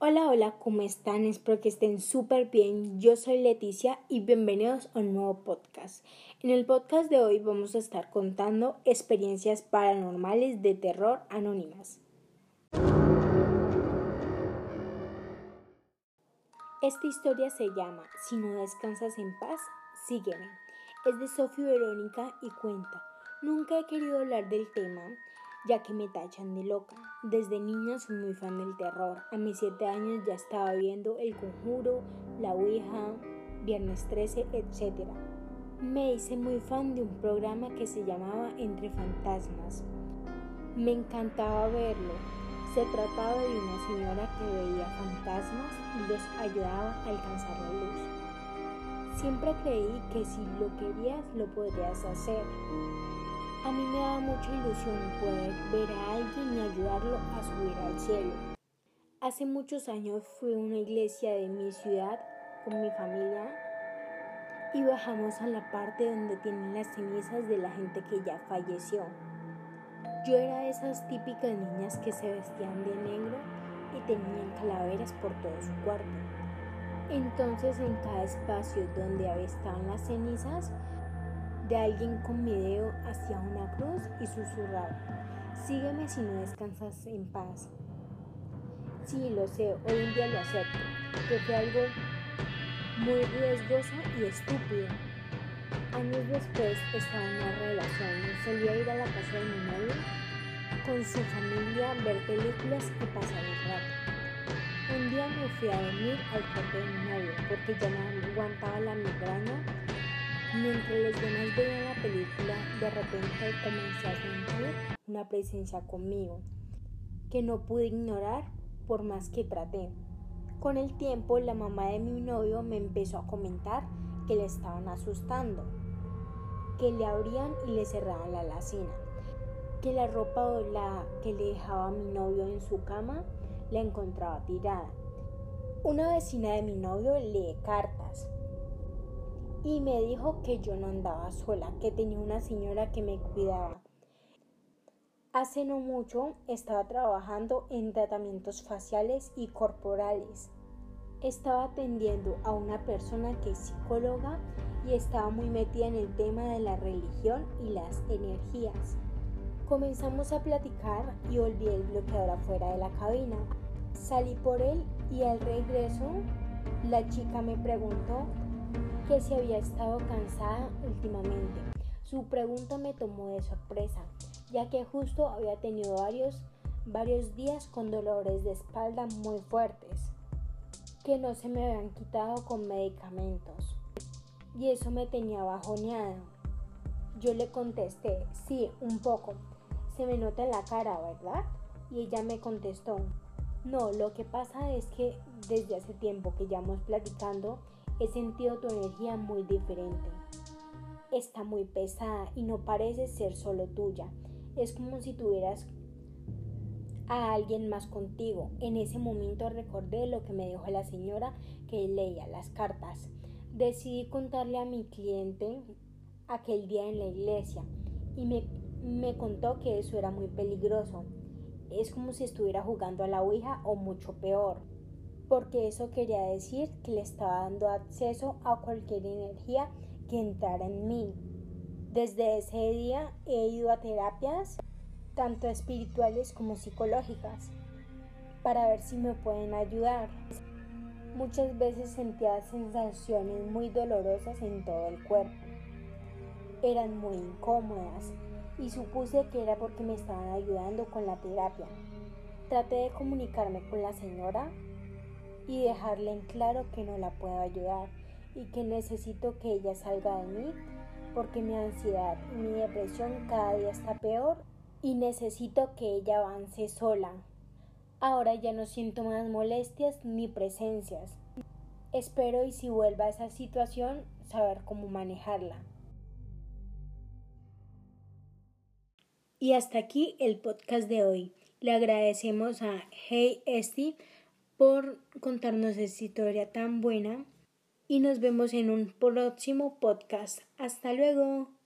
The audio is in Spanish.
Hola, hola, ¿cómo están? Espero que estén súper bien. Yo soy Leticia y bienvenidos a un nuevo podcast. En el podcast de hoy vamos a estar contando experiencias paranormales de terror anónimas. Esta historia se llama Si no descansas en paz, sígueme. Es de Sofía Verónica y cuenta. Nunca he querido hablar del tema ya que me tachan de loca. Desde niña soy muy fan del terror. A mis 7 años ya estaba viendo El Conjuro, La Ouija, Viernes 13, etc. Me hice muy fan de un programa que se llamaba Entre Fantasmas. Me encantaba verlo. Se trataba de una señora que veía fantasmas y los ayudaba a alcanzar la luz. Siempre creí que si lo querías lo podrías hacer. A mí me daba mucha ilusión poder ver a alguien y ayudarlo a subir al cielo. Hace muchos años fui a una iglesia de mi ciudad con mi familia y bajamos a la parte donde tienen las cenizas de la gente que ya falleció. Yo era de esas típicas niñas que se vestían de negro y tenían calaveras por todo su cuarto. Entonces en cada espacio donde estaban las cenizas de alguien con mi dedo hacia una cruz y susurraba, sígueme si no descansas en paz. Sí, lo sé, hoy en día lo acepto, que fue algo muy riesgoso y estúpido. Después estaba en una relación, solía ir a la casa de mi novio con su familia, ver películas y pasar el rato. Un día me fui a dormir al cuarto de mi novio porque ya no aguantaba la migraña Mientras los demás veían la película, de repente comencé a sentir una presencia conmigo que no pude ignorar por más que traté. Con el tiempo, la mamá de mi novio me empezó a comentar que le estaban asustando, que le abrían y le cerraban la alacena, que la ropa la que le dejaba mi novio en su cama la encontraba tirada. Una vecina de mi novio lee cartas y me dijo que yo no andaba sola, que tenía una señora que me cuidaba. Hace no mucho estaba trabajando en tratamientos faciales y corporales. Estaba atendiendo a una persona que es psicóloga y estaba muy metida en el tema de la religión y las energías. Comenzamos a platicar y olvidé el bloqueador afuera de la cabina. Salí por él y al regreso la chica me preguntó que si había estado cansada últimamente. Su pregunta me tomó de sorpresa, ya que justo había tenido varios, varios días con dolores de espalda muy fuertes, que no se me habían quitado con medicamentos. Y eso me tenía bajoneada. Yo le contesté, sí, un poco. Se me nota en la cara, ¿verdad? Y ella me contestó, no, lo que pasa es que desde hace tiempo que ya vamos platicando, he sentido tu energía muy diferente. Está muy pesada y no parece ser solo tuya. Es como si tuvieras a alguien más contigo. En ese momento recordé lo que me dijo la señora que leía las cartas. Decidí contarle a mi cliente aquel día en la iglesia y me, me contó que eso era muy peligroso. Es como si estuviera jugando a la Ouija o mucho peor porque eso quería decir que le estaba dando acceso a cualquier energía que entrara en mí. Desde ese día he ido a terapias, tanto espirituales como psicológicas, para ver si me pueden ayudar. Muchas veces sentía sensaciones muy dolorosas en todo el cuerpo. Eran muy incómodas y supuse que era porque me estaban ayudando con la terapia. Traté de comunicarme con la señora, y dejarle en claro que no la puedo ayudar y que necesito que ella salga de mí porque mi ansiedad y mi depresión cada día está peor y necesito que ella avance sola. Ahora ya no siento más molestias ni presencias. Espero y si vuelva a esa situación saber cómo manejarla. Y hasta aquí el podcast de hoy. Le agradecemos a Hey Esti por contarnos esta historia tan buena y nos vemos en un próximo podcast. Hasta luego.